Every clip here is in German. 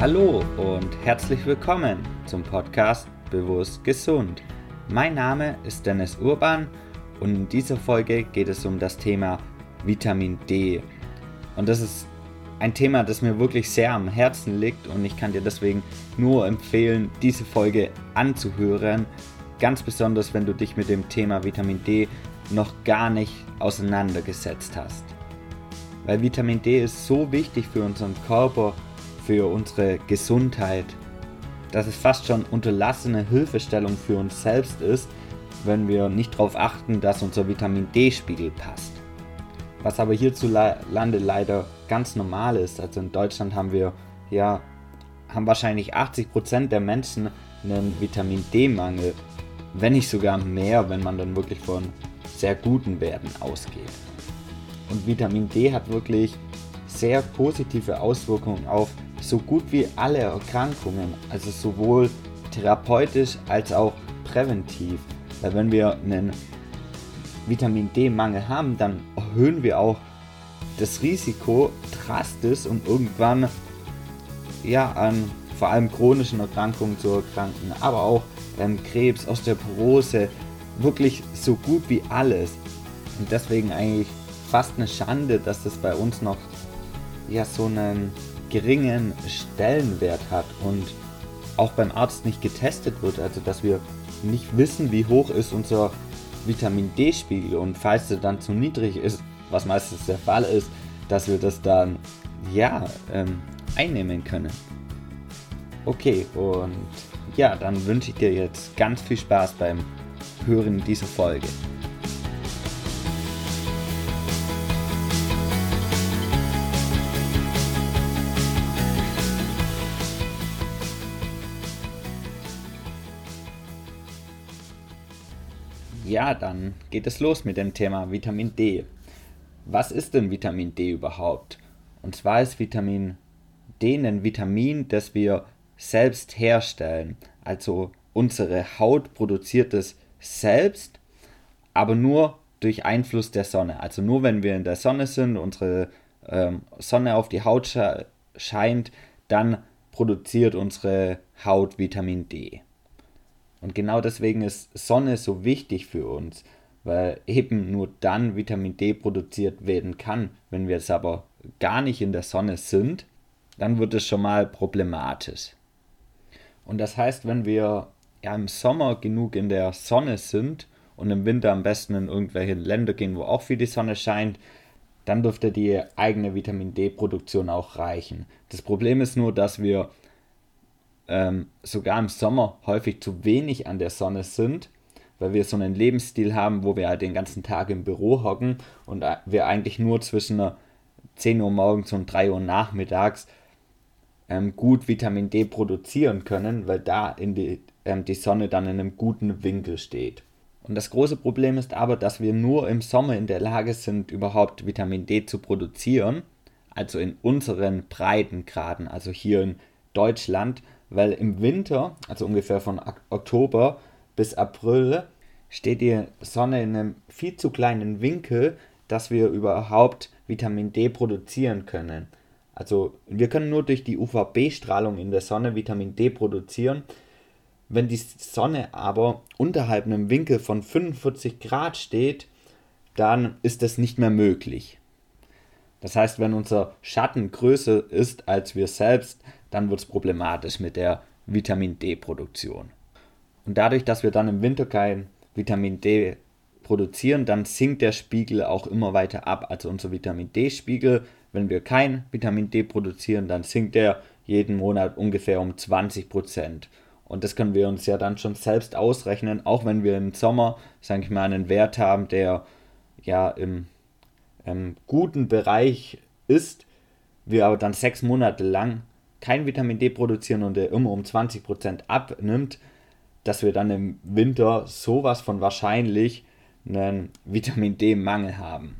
Hallo und herzlich willkommen zum Podcast Bewusst Gesund. Mein Name ist Dennis Urban und in dieser Folge geht es um das Thema Vitamin D. Und das ist ein Thema, das mir wirklich sehr am Herzen liegt und ich kann dir deswegen nur empfehlen, diese Folge anzuhören. Ganz besonders, wenn du dich mit dem Thema Vitamin D noch gar nicht auseinandergesetzt hast. Weil Vitamin D ist so wichtig für unseren Körper, für unsere Gesundheit, dass es fast schon unterlassene Hilfestellung für uns selbst ist, wenn wir nicht darauf achten, dass unser Vitamin D-Spiegel passt. Was aber hierzulande leider ganz normal ist. Also in Deutschland haben wir ja haben wahrscheinlich 80% der Menschen einen Vitamin D-Mangel, wenn nicht sogar mehr, wenn man dann wirklich von sehr guten Werten ausgeht. Und Vitamin D hat wirklich sehr positive Auswirkungen auf so gut wie alle Erkrankungen, also sowohl therapeutisch als auch präventiv. Weil wenn wir einen Vitamin D-Mangel haben, dann erhöhen wir auch das Risiko drastisch und irgendwann ja an vor allem chronischen Erkrankungen zu erkranken, aber auch ähm, Krebs, Osteoporose, wirklich so gut wie alles. Und deswegen eigentlich fast eine Schande, dass das bei uns noch ja so einen geringen Stellenwert hat und auch beim Arzt nicht getestet wird, also dass wir nicht wissen, wie hoch ist unser Vitamin D-Spiegel und falls der dann zu niedrig ist, was meistens der Fall ist, dass wir das dann ja ähm, einnehmen können. Okay, und ja, dann wünsche ich dir jetzt ganz viel Spaß beim Hören dieser Folge. Ja, dann geht es los mit dem Thema Vitamin D. Was ist denn Vitamin D überhaupt? Und zwar ist Vitamin D ein Vitamin, das wir selbst herstellen. Also unsere Haut produziert es selbst, aber nur durch Einfluss der Sonne. Also nur wenn wir in der Sonne sind, unsere ähm, Sonne auf die Haut scheint, dann produziert unsere Haut Vitamin D. Und genau deswegen ist Sonne so wichtig für uns, weil eben nur dann Vitamin D produziert werden kann. Wenn wir es aber gar nicht in der Sonne sind, dann wird es schon mal problematisch. Und das heißt, wenn wir ja im Sommer genug in der Sonne sind und im Winter am besten in irgendwelche Länder gehen, wo auch viel die Sonne scheint, dann dürfte die eigene Vitamin D-Produktion auch reichen. Das Problem ist nur, dass wir ähm, sogar im Sommer häufig zu wenig an der Sonne sind, weil wir so einen Lebensstil haben, wo wir halt den ganzen Tag im Büro hocken und wir eigentlich nur zwischen 10 Uhr morgens und 3 Uhr nachmittags ähm, gut Vitamin D produzieren können, weil da in die, ähm, die Sonne dann in einem guten Winkel steht. Und das große Problem ist aber, dass wir nur im Sommer in der Lage sind, überhaupt Vitamin D zu produzieren, also in unseren Breitengraden, also hier in Deutschland, weil im Winter, also ungefähr von Oktober bis April, steht die Sonne in einem viel zu kleinen Winkel, dass wir überhaupt Vitamin D produzieren können. Also wir können nur durch die UVB-Strahlung in der Sonne Vitamin D produzieren. Wenn die Sonne aber unterhalb einem Winkel von 45 Grad steht, dann ist das nicht mehr möglich. Das heißt, wenn unser Schatten größer ist als wir selbst, dann wird es problematisch mit der Vitamin D-Produktion. Und dadurch, dass wir dann im Winter kein Vitamin D produzieren, dann sinkt der Spiegel auch immer weiter ab. Also unser Vitamin D-Spiegel, wenn wir kein Vitamin D produzieren, dann sinkt er jeden Monat ungefähr um 20 Prozent. Und das können wir uns ja dann schon selbst ausrechnen, auch wenn wir im Sommer, sage ich mal, einen Wert haben, der ja im, im guten Bereich ist, wir aber dann sechs Monate lang kein Vitamin D produzieren und der immer um 20% abnimmt, dass wir dann im Winter sowas von wahrscheinlich einen Vitamin D-Mangel haben.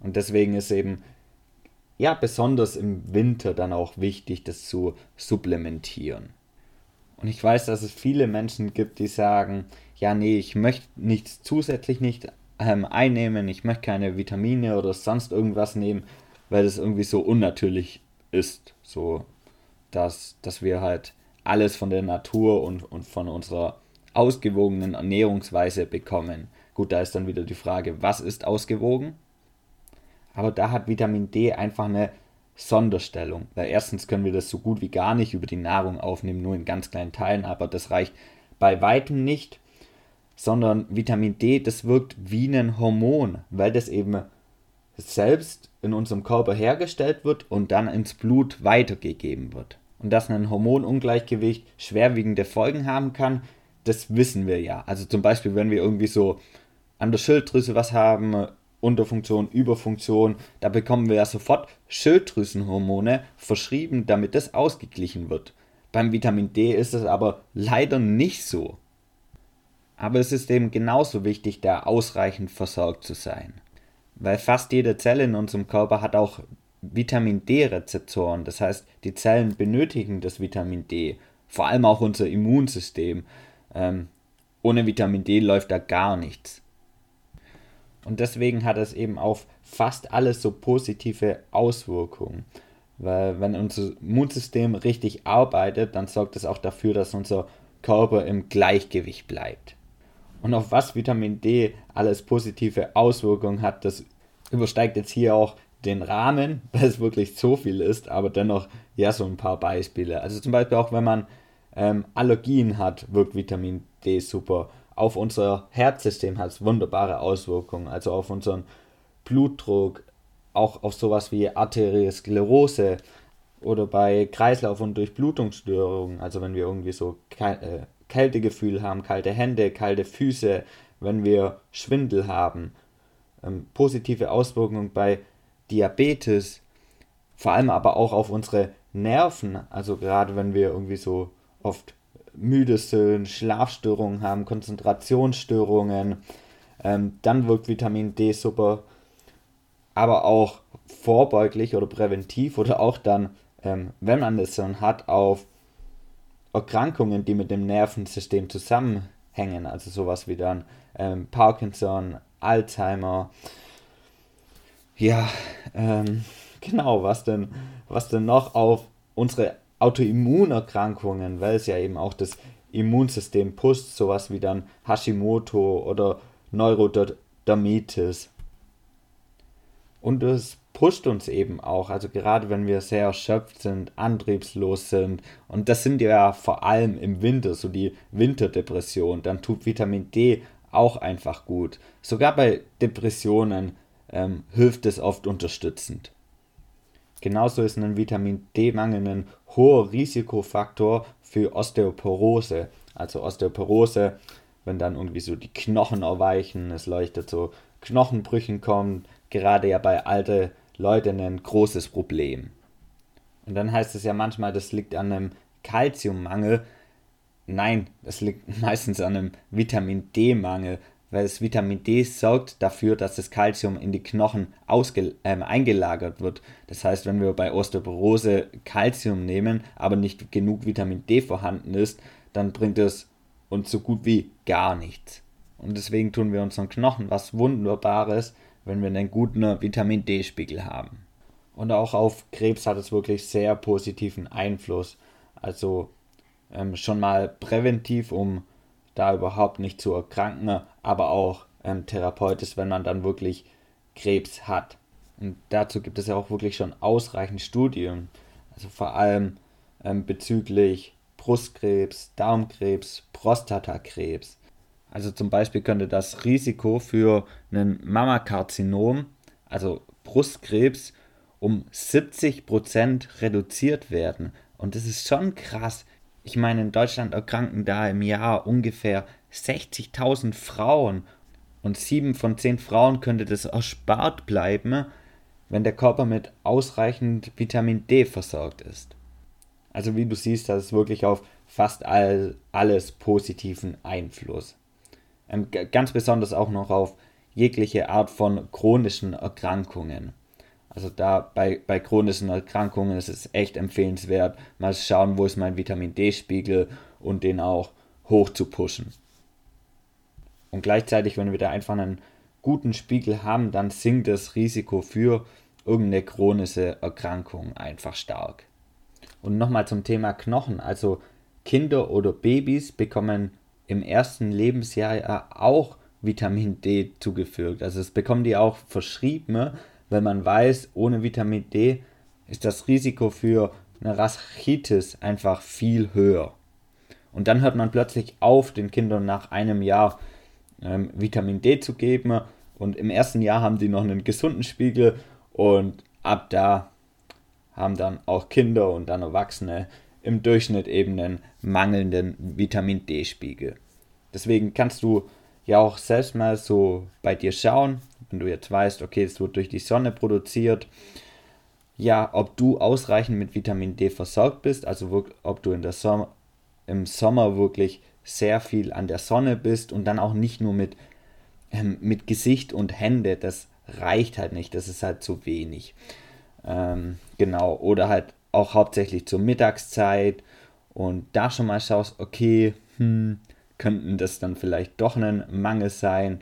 Und deswegen ist eben ja besonders im Winter dann auch wichtig, das zu supplementieren. Und ich weiß, dass es viele Menschen gibt, die sagen, ja, nee, ich möchte nichts zusätzlich nicht ähm, einnehmen, ich möchte keine Vitamine oder sonst irgendwas nehmen, weil das irgendwie so unnatürlich ist. So dass, dass wir halt alles von der Natur und, und von unserer ausgewogenen Ernährungsweise bekommen. Gut, da ist dann wieder die Frage, was ist ausgewogen? Aber da hat Vitamin D einfach eine Sonderstellung. Weil erstens können wir das so gut wie gar nicht über die Nahrung aufnehmen, nur in ganz kleinen Teilen, aber das reicht bei weitem nicht, sondern Vitamin D, das wirkt wie ein Hormon, weil das eben selbst in unserem Körper hergestellt wird und dann ins Blut weitergegeben wird. Und dass ein Hormonungleichgewicht schwerwiegende Folgen haben kann, das wissen wir ja. Also zum Beispiel, wenn wir irgendwie so an der Schilddrüse was haben, Unterfunktion, Überfunktion, da bekommen wir ja sofort Schilddrüsenhormone verschrieben, damit das ausgeglichen wird. Beim Vitamin D ist es aber leider nicht so. Aber es ist eben genauso wichtig, da ausreichend versorgt zu sein. Weil fast jede Zelle in unserem Körper hat auch Vitamin D-Rezeptoren. Das heißt, die Zellen benötigen das Vitamin D. Vor allem auch unser Immunsystem. Ähm, ohne Vitamin D läuft da gar nichts. Und deswegen hat es eben auf fast alles so positive Auswirkungen. Weil wenn unser Immunsystem richtig arbeitet, dann sorgt es auch dafür, dass unser Körper im Gleichgewicht bleibt. Und auf was Vitamin D alles positive Auswirkungen hat, das übersteigt jetzt hier auch den Rahmen, weil es wirklich so viel ist, aber dennoch ja so ein paar Beispiele. Also zum Beispiel auch wenn man ähm, Allergien hat, wirkt Vitamin D super. Auf unser Herzsystem hat es wunderbare Auswirkungen, also auf unseren Blutdruck, auch auf sowas wie Arteriosklerose oder bei Kreislauf- und Durchblutungsstörungen, also wenn wir irgendwie so äh, Kältegefühl haben, kalte Hände, kalte Füße, wenn wir Schwindel haben, ähm, positive Auswirkungen bei Diabetes, vor allem aber auch auf unsere Nerven, also gerade wenn wir irgendwie so oft müde sind, Schlafstörungen haben, Konzentrationsstörungen, ähm, dann wirkt Vitamin D super, aber auch vorbeuglich oder präventiv oder auch dann, ähm, wenn man das schon hat, auf Erkrankungen, die mit dem Nervensystem zusammenhängen, also sowas wie dann ähm, Parkinson, Alzheimer, ja, ähm, genau, was denn, was denn noch auf unsere Autoimmunerkrankungen, weil es ja eben auch das Immunsystem pusht, sowas wie dann Hashimoto oder Neurodermitis. Und es pusht uns eben auch, also gerade wenn wir sehr erschöpft sind, antriebslos sind, und das sind ja vor allem im Winter, so die Winterdepression, dann tut Vitamin D auch einfach gut. Sogar bei Depressionen ähm, hilft es oft unterstützend. Genauso ist ein Vitamin D-Mangel ein hoher Risikofaktor für Osteoporose. Also Osteoporose, wenn dann irgendwie so die Knochen erweichen, es leuchtet so Knochenbrüchen kommen, gerade ja bei alten Leute ein großes Problem. Und dann heißt es ja manchmal, das liegt an einem Kalziummangel. Nein, das liegt meistens an einem Vitamin D-Mangel, weil das Vitamin D sorgt dafür, dass das Kalzium in die Knochen ausge äh, eingelagert wird. Das heißt, wenn wir bei Osteoporose Kalzium nehmen, aber nicht genug Vitamin D vorhanden ist, dann bringt es uns so gut wie gar nichts. Und deswegen tun wir unseren Knochen was Wunderbares, wenn wir einen guten Vitamin D-Spiegel haben. Und auch auf Krebs hat es wirklich sehr positiven Einfluss. Also ähm, schon mal präventiv, um da überhaupt nicht zu erkranken, aber auch ähm, therapeutisch, wenn man dann wirklich Krebs hat. Und dazu gibt es ja auch wirklich schon ausreichend Studien, also vor allem ähm, bezüglich Brustkrebs, Darmkrebs, Prostatakrebs. Also zum Beispiel könnte das Risiko für einen Mammakarzinom, also Brustkrebs, um 70% reduziert werden. Und das ist schon krass. Ich meine, in Deutschland erkranken da im Jahr ungefähr 60.000 Frauen. Und sieben von zehn Frauen könnte das erspart bleiben, wenn der Körper mit ausreichend Vitamin D versorgt ist. Also wie du siehst, das ist wirklich auf fast all, alles positiven Einfluss. Ähm, ganz besonders auch noch auf jegliche Art von chronischen Erkrankungen. Also da bei, bei chronischen Erkrankungen ist es echt empfehlenswert, mal schauen, wo ist mein Vitamin D-Spiegel und den auch hoch zu pushen. Und gleichzeitig, wenn wir da einfach einen guten Spiegel haben, dann sinkt das Risiko für irgendeine chronische Erkrankung einfach stark. Und nochmal zum Thema Knochen. Also Kinder oder Babys bekommen im ersten Lebensjahr auch Vitamin D zugefügt. Also es bekommen die auch verschrieben, weil man weiß, ohne Vitamin D ist das Risiko für eine Rachitis einfach viel höher. Und dann hört man plötzlich auf, den Kindern nach einem Jahr ähm, Vitamin D zu geben. Und im ersten Jahr haben die noch einen gesunden Spiegel und ab da haben dann auch Kinder und dann Erwachsene im Durchschnitt eben einen mangelnden Vitamin D-Spiegel. Deswegen kannst du ja auch selbst mal so bei dir schauen, wenn du jetzt weißt, okay, es wird durch die Sonne produziert, ja, ob du ausreichend mit Vitamin D versorgt bist, also ob du in der Sommer, im Sommer wirklich sehr viel an der Sonne bist und dann auch nicht nur mit, ähm, mit Gesicht und Hände, das reicht halt nicht, das ist halt zu wenig. Ähm, genau, oder halt auch hauptsächlich zur Mittagszeit und da schon mal schaust, okay, hm, könnten das dann vielleicht doch ein Mangel sein.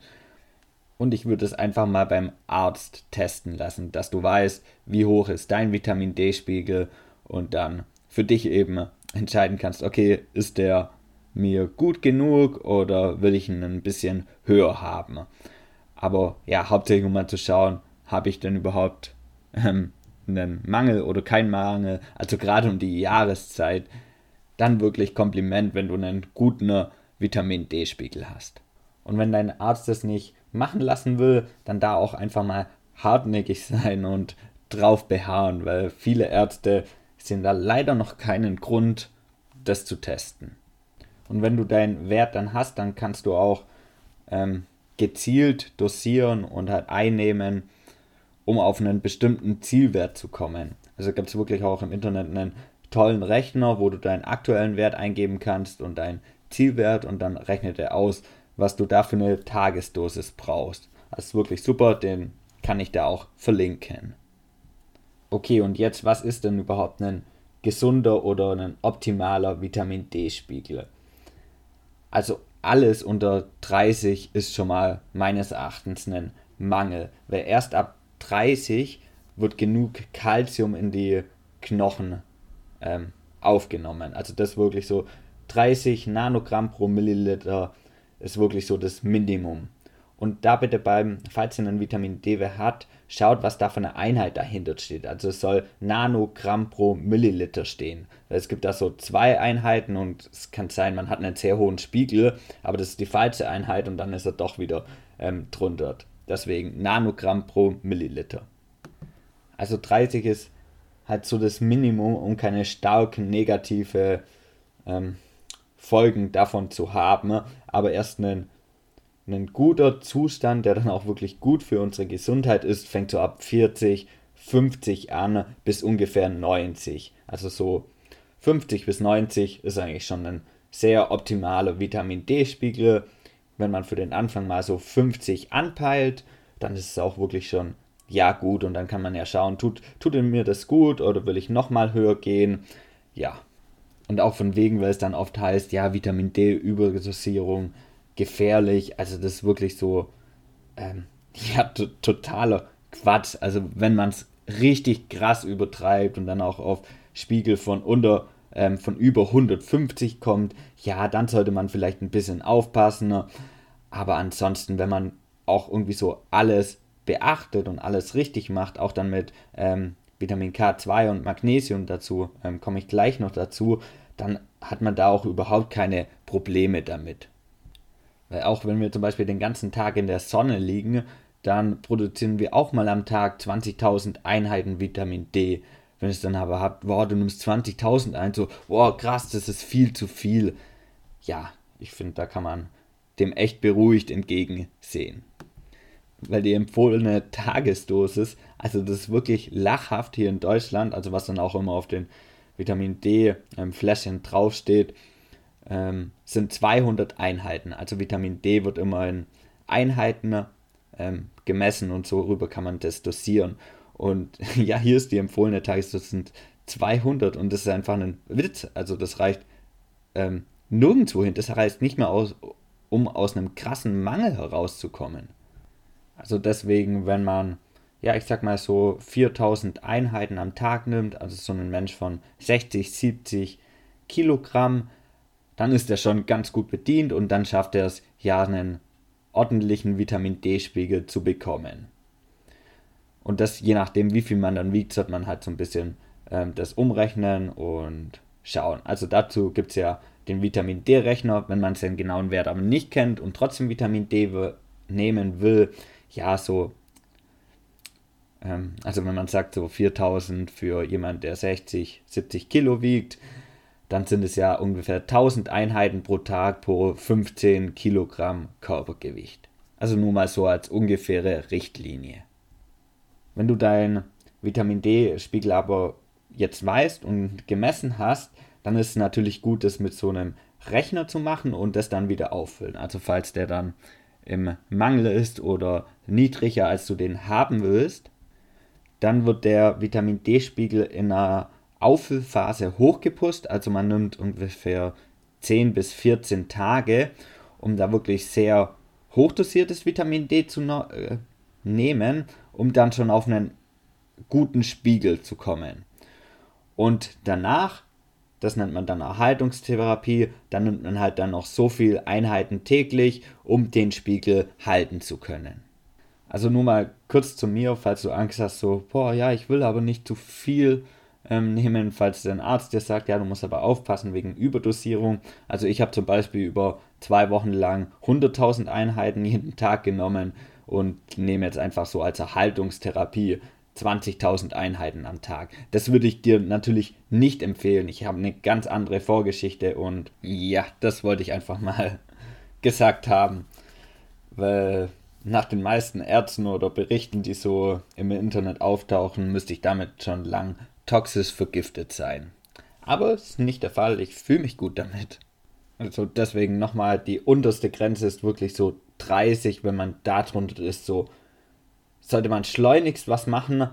Und ich würde es einfach mal beim Arzt testen lassen, dass du weißt, wie hoch ist dein Vitamin D-Spiegel und dann für dich eben entscheiden kannst, okay, ist der mir gut genug oder will ich ihn ein bisschen höher haben. Aber ja, hauptsächlich um mal zu schauen, habe ich denn überhaupt ähm, einen Mangel oder keinen Mangel, also gerade um die Jahreszeit, dann wirklich Kompliment, wenn du einen guten Vitamin D-Spiegel hast. Und wenn dein Arzt das nicht machen lassen will, dann da auch einfach mal hartnäckig sein und drauf beharren, weil viele Ärzte sehen da leider noch keinen Grund, das zu testen. Und wenn du deinen Wert dann hast, dann kannst du auch ähm, gezielt dosieren und halt einnehmen, um auf einen bestimmten Zielwert zu kommen. Also gibt es wirklich auch im Internet einen tollen Rechner, wo du deinen aktuellen Wert eingeben kannst und deinen Zielwert und dann rechnet er aus, was du da für eine Tagesdosis brauchst. Das ist wirklich super, den kann ich da auch verlinken. Okay, und jetzt, was ist denn überhaupt ein gesunder oder ein optimaler Vitamin D-Spiegel? Also alles unter 30 ist schon mal meines Erachtens ein Mangel, weil erst ab 30 wird genug Kalzium in die Knochen ähm, aufgenommen. Also das wirklich so 30 Nanogramm pro Milliliter ist wirklich so das Minimum. Und da bitte beim, falls ihr einen Vitamin D hat, schaut, was da für eine Einheit dahinter steht. Also es soll Nanogramm pro Milliliter stehen. Es gibt da so zwei Einheiten und es kann sein, man hat einen sehr hohen Spiegel, aber das ist die falsche Einheit und dann ist er doch wieder ähm, drunter. Deswegen Nanogramm pro Milliliter. Also 30 ist halt so das Minimum, um keine starken negative ähm, Folgen davon zu haben, aber erst ein, ein guter Zustand, der dann auch wirklich gut für unsere Gesundheit ist, fängt so ab 40, 50 an bis ungefähr 90. Also so 50 bis 90 ist eigentlich schon ein sehr optimaler Vitamin D-Spiegel. Wenn man für den Anfang mal so 50 anpeilt, dann ist es auch wirklich schon ja gut und dann kann man ja schauen, tut, tut mir das gut oder will ich nochmal höher gehen? Ja, und auch von wegen, weil es dann oft heißt, ja, Vitamin D-Überdosierung gefährlich. Also das ist wirklich so, ähm, ja, totaler Quatsch. Also wenn man es richtig krass übertreibt und dann auch auf Spiegel von unter, ähm, von über 150 kommt, ja, dann sollte man vielleicht ein bisschen aufpassen. Ne? Aber ansonsten, wenn man auch irgendwie so alles beachtet und alles richtig macht, auch dann mit ähm, Vitamin K2 und Magnesium dazu, ähm, komme ich gleich noch dazu, dann hat man da auch überhaupt keine Probleme damit. Weil auch wenn wir zum Beispiel den ganzen Tag in der Sonne liegen, dann produzieren wir auch mal am Tag 20.000 Einheiten Vitamin D. Wenn es dann aber habt, boah, du nimmst 20.000 ein, so, boah, krass, das ist viel zu viel. Ja, ich finde, da kann man dem echt beruhigt entgegensehen weil die empfohlene Tagesdosis, also das ist wirklich lachhaft hier in Deutschland, also was dann auch immer auf den Vitamin D ähm, draufsteht, ähm, sind 200 Einheiten. Also Vitamin D wird immer in Einheiten ähm, gemessen und so rüber kann man das dosieren. Und ja, hier ist die empfohlene Tagesdosis sind 200 und das ist einfach ein Witz. Also das reicht ähm, nirgendwo hin. Das reicht nicht mehr aus, um aus einem krassen Mangel herauszukommen. Also deswegen, wenn man ja, ich sag mal so 4000 Einheiten am Tag nimmt, also so ein Mensch von 60, 70 Kilogramm, dann ist er schon ganz gut bedient und dann schafft er es, ja, einen ordentlichen Vitamin D-Spiegel zu bekommen. Und das, je nachdem, wie viel man dann wiegt, sollte man halt so ein bisschen ähm, das umrechnen und schauen. Also dazu gibt es ja den Vitamin D-Rechner, wenn man seinen genauen Wert aber nicht kennt und trotzdem Vitamin D nehmen will, ja, so, ähm, also wenn man sagt so 4000 für jemand, der 60, 70 Kilo wiegt, dann sind es ja ungefähr 1000 Einheiten pro Tag pro 15 Kilogramm Körpergewicht. Also nur mal so als ungefähre Richtlinie. Wenn du deinen Vitamin D-Spiegel aber jetzt weißt und gemessen hast, dann ist es natürlich gut, das mit so einem Rechner zu machen und das dann wieder auffüllen. Also falls der dann im Mangel ist oder niedriger als du den haben willst, dann wird der Vitamin D-Spiegel in einer Auffüllphase hochgepusst. Also man nimmt ungefähr 10 bis 14 Tage, um da wirklich sehr hochdosiertes Vitamin D zu äh, nehmen, um dann schon auf einen guten Spiegel zu kommen. Und danach, das nennt man dann Erhaltungstherapie, dann nimmt man halt dann noch so viel Einheiten täglich, um den Spiegel halten zu können. Also nur mal kurz zu mir, falls du Angst hast, so, boah, ja, ich will aber nicht zu viel ähm, nehmen, falls dein Arzt dir sagt, ja, du musst aber aufpassen wegen Überdosierung. Also ich habe zum Beispiel über zwei Wochen lang 100.000 Einheiten jeden Tag genommen und nehme jetzt einfach so als Erhaltungstherapie 20.000 Einheiten am Tag. Das würde ich dir natürlich nicht empfehlen. Ich habe eine ganz andere Vorgeschichte und ja, das wollte ich einfach mal gesagt haben. Weil nach den meisten Ärzten oder Berichten, die so im Internet auftauchen, müsste ich damit schon lang toxisch vergiftet sein. Aber es ist nicht der Fall. Ich fühle mich gut damit. Also deswegen nochmal, die unterste Grenze ist wirklich so 30. Wenn man da drunter ist, so sollte man schleunigst was machen,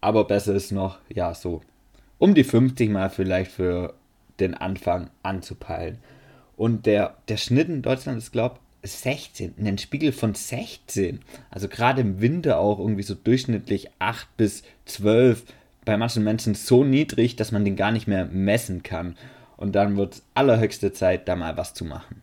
aber besser ist noch, ja, so um die 50 Mal vielleicht für den Anfang anzupeilen. Und der, der Schnitt in Deutschland ist, glaube ich, 16, einen Spiegel von 16. Also gerade im Winter auch irgendwie so durchschnittlich 8 bis 12. Bei manchen Menschen so niedrig, dass man den gar nicht mehr messen kann. Und dann wird es allerhöchste Zeit, da mal was zu machen.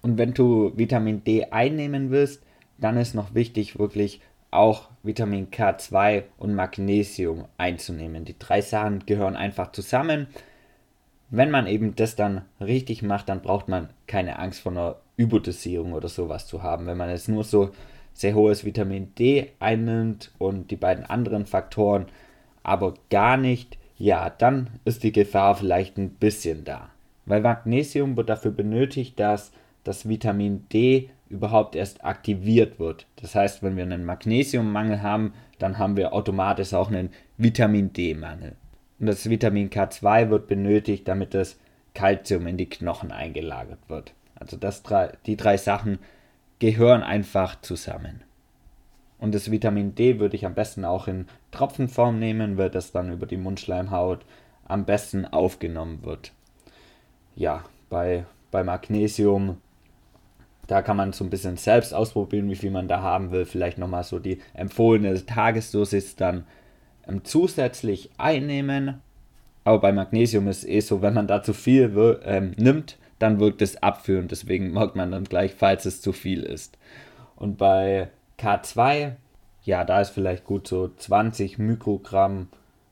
Und wenn du Vitamin D einnehmen willst, dann ist noch wichtig, wirklich auch Vitamin K2 und Magnesium einzunehmen. Die drei Sachen gehören einfach zusammen. Wenn man eben das dann richtig macht, dann braucht man keine Angst vor einer Überdosierung oder sowas zu haben. Wenn man jetzt nur so sehr hohes Vitamin D einnimmt und die beiden anderen Faktoren aber gar nicht, ja, dann ist die Gefahr vielleicht ein bisschen da. Weil Magnesium wird dafür benötigt, dass das Vitamin D überhaupt erst aktiviert wird. Das heißt, wenn wir einen Magnesiummangel haben, dann haben wir automatisch auch einen Vitamin D-Mangel. Und das Vitamin K2 wird benötigt, damit das Kalzium in die Knochen eingelagert wird. Also das, die drei Sachen gehören einfach zusammen. Und das Vitamin D würde ich am besten auch in Tropfenform nehmen, weil das dann über die Mundschleimhaut am besten aufgenommen wird. Ja, bei, bei Magnesium da kann man so ein bisschen selbst ausprobieren, wie viel man da haben will. Vielleicht nochmal so die empfohlene Tagesdosis dann ähm, zusätzlich einnehmen. Aber bei Magnesium ist es eh so, wenn man da zu viel ähm, nimmt, dann wirkt es abführend. Deswegen merkt man dann gleich, falls es zu viel ist. Und bei K2, ja, da ist vielleicht gut so 20 Mikrogramm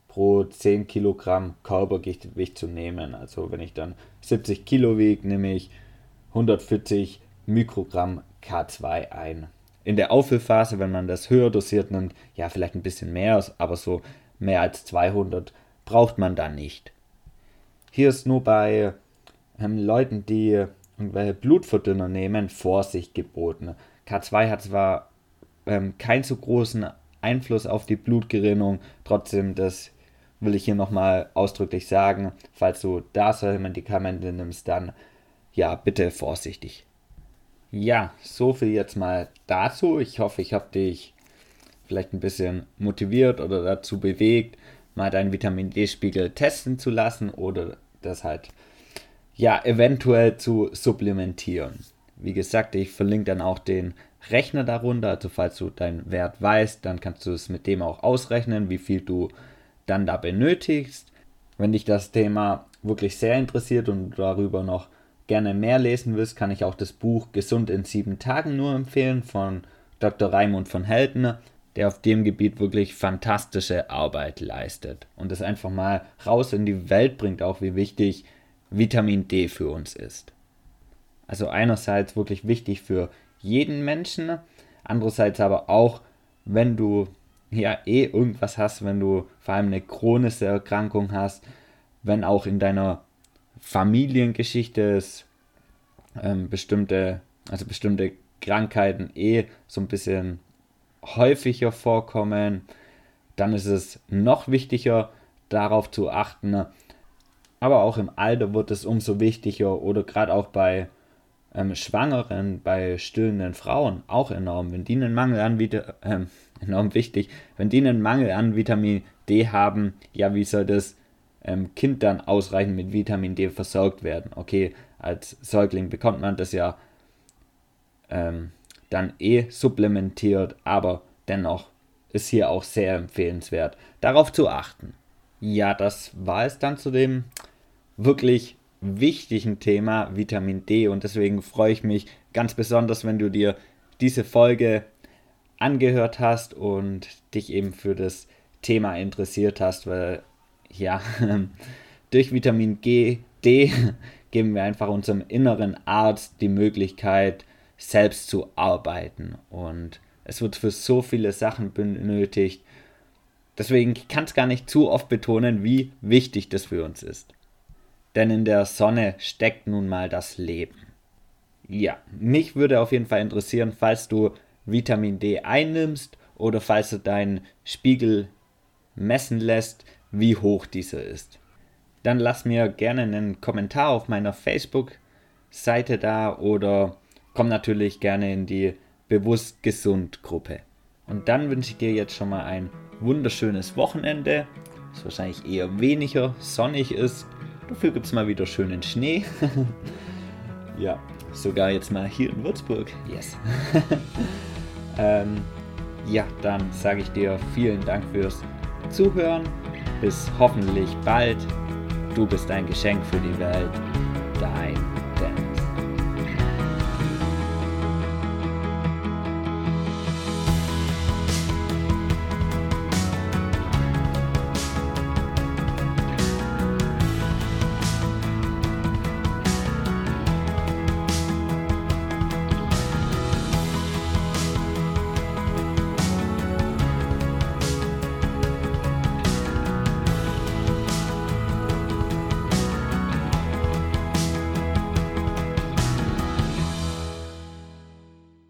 pro 10 Kilogramm Körpergewicht zu nehmen. Also wenn ich dann 70 Kilo wiege, nehme ich 140 Mikrogramm K2 ein. In der Auffüllphase, wenn man das höher dosiert nimmt, ja, vielleicht ein bisschen mehr, aber so mehr als 200 braucht man da nicht. Hier ist nur bei ähm, Leuten, die irgendwelche Blutverdünner nehmen, Vorsicht geboten. K2 hat zwar ähm, keinen so großen Einfluss auf die Blutgerinnung, trotzdem, das will ich hier nochmal ausdrücklich sagen, falls du da solche Medikamente nimmst, dann ja, bitte vorsichtig. Ja, so viel jetzt mal dazu. Ich hoffe, ich habe dich vielleicht ein bisschen motiviert oder dazu bewegt, mal deinen Vitamin D-Spiegel testen zu lassen oder das halt ja eventuell zu supplementieren. Wie gesagt, ich verlinke dann auch den Rechner darunter. Also falls du deinen Wert weißt, dann kannst du es mit dem auch ausrechnen, wie viel du dann da benötigst. Wenn dich das Thema wirklich sehr interessiert und darüber noch gerne mehr lesen willst, kann ich auch das Buch Gesund in sieben Tagen nur empfehlen von Dr. Raimund von Helten, der auf dem Gebiet wirklich fantastische Arbeit leistet und es einfach mal raus in die Welt bringt, auch wie wichtig Vitamin D für uns ist. Also einerseits wirklich wichtig für jeden Menschen, andererseits aber auch, wenn du ja eh irgendwas hast, wenn du vor allem eine chronische Erkrankung hast, wenn auch in deiner Familiengeschichte es ähm, bestimmte, also bestimmte Krankheiten eh so ein bisschen häufiger vorkommen, dann ist es noch wichtiger, darauf zu achten. Aber auch im Alter wird es umso wichtiger oder gerade auch bei ähm, Schwangeren, bei stillenden Frauen auch enorm. Wenn die einen Mangel an Vita äh, enorm wichtig, wenn die einen Mangel an Vitamin D haben, ja, wie soll das ähm, Kind dann ausreichend mit Vitamin D versorgt werden? Okay, als Säugling bekommt man das ja ähm, dann eh supplementiert, aber dennoch ist hier auch sehr empfehlenswert, darauf zu achten. Ja, das war es dann zu dem wirklich wichtigen Thema Vitamin D und deswegen freue ich mich ganz besonders, wenn du dir diese Folge angehört hast und dich eben für das Thema interessiert hast, weil ja, durch Vitamin G, D geben wir einfach unserem inneren Arzt die Möglichkeit, selbst zu arbeiten. Und es wird für so viele Sachen benötigt. Deswegen kann es gar nicht zu oft betonen, wie wichtig das für uns ist. Denn in der Sonne steckt nun mal das Leben. Ja, mich würde auf jeden Fall interessieren, falls du Vitamin D einnimmst oder falls du deinen Spiegel messen lässt, wie hoch dieser ist. Dann lass mir gerne einen Kommentar auf meiner Facebook-Seite da oder komm natürlich gerne in die Bewusst Gesund Gruppe. Und dann wünsche ich dir jetzt schon mal ein wunderschönes Wochenende, das wahrscheinlich eher weniger sonnig ist. Dafür gibt es mal wieder schönen Schnee. ja, sogar jetzt mal hier in Würzburg. Yes. ähm, ja, dann sage ich dir vielen Dank fürs Zuhören. Bis hoffentlich bald. Du bist ein Geschenk für die Welt. Dein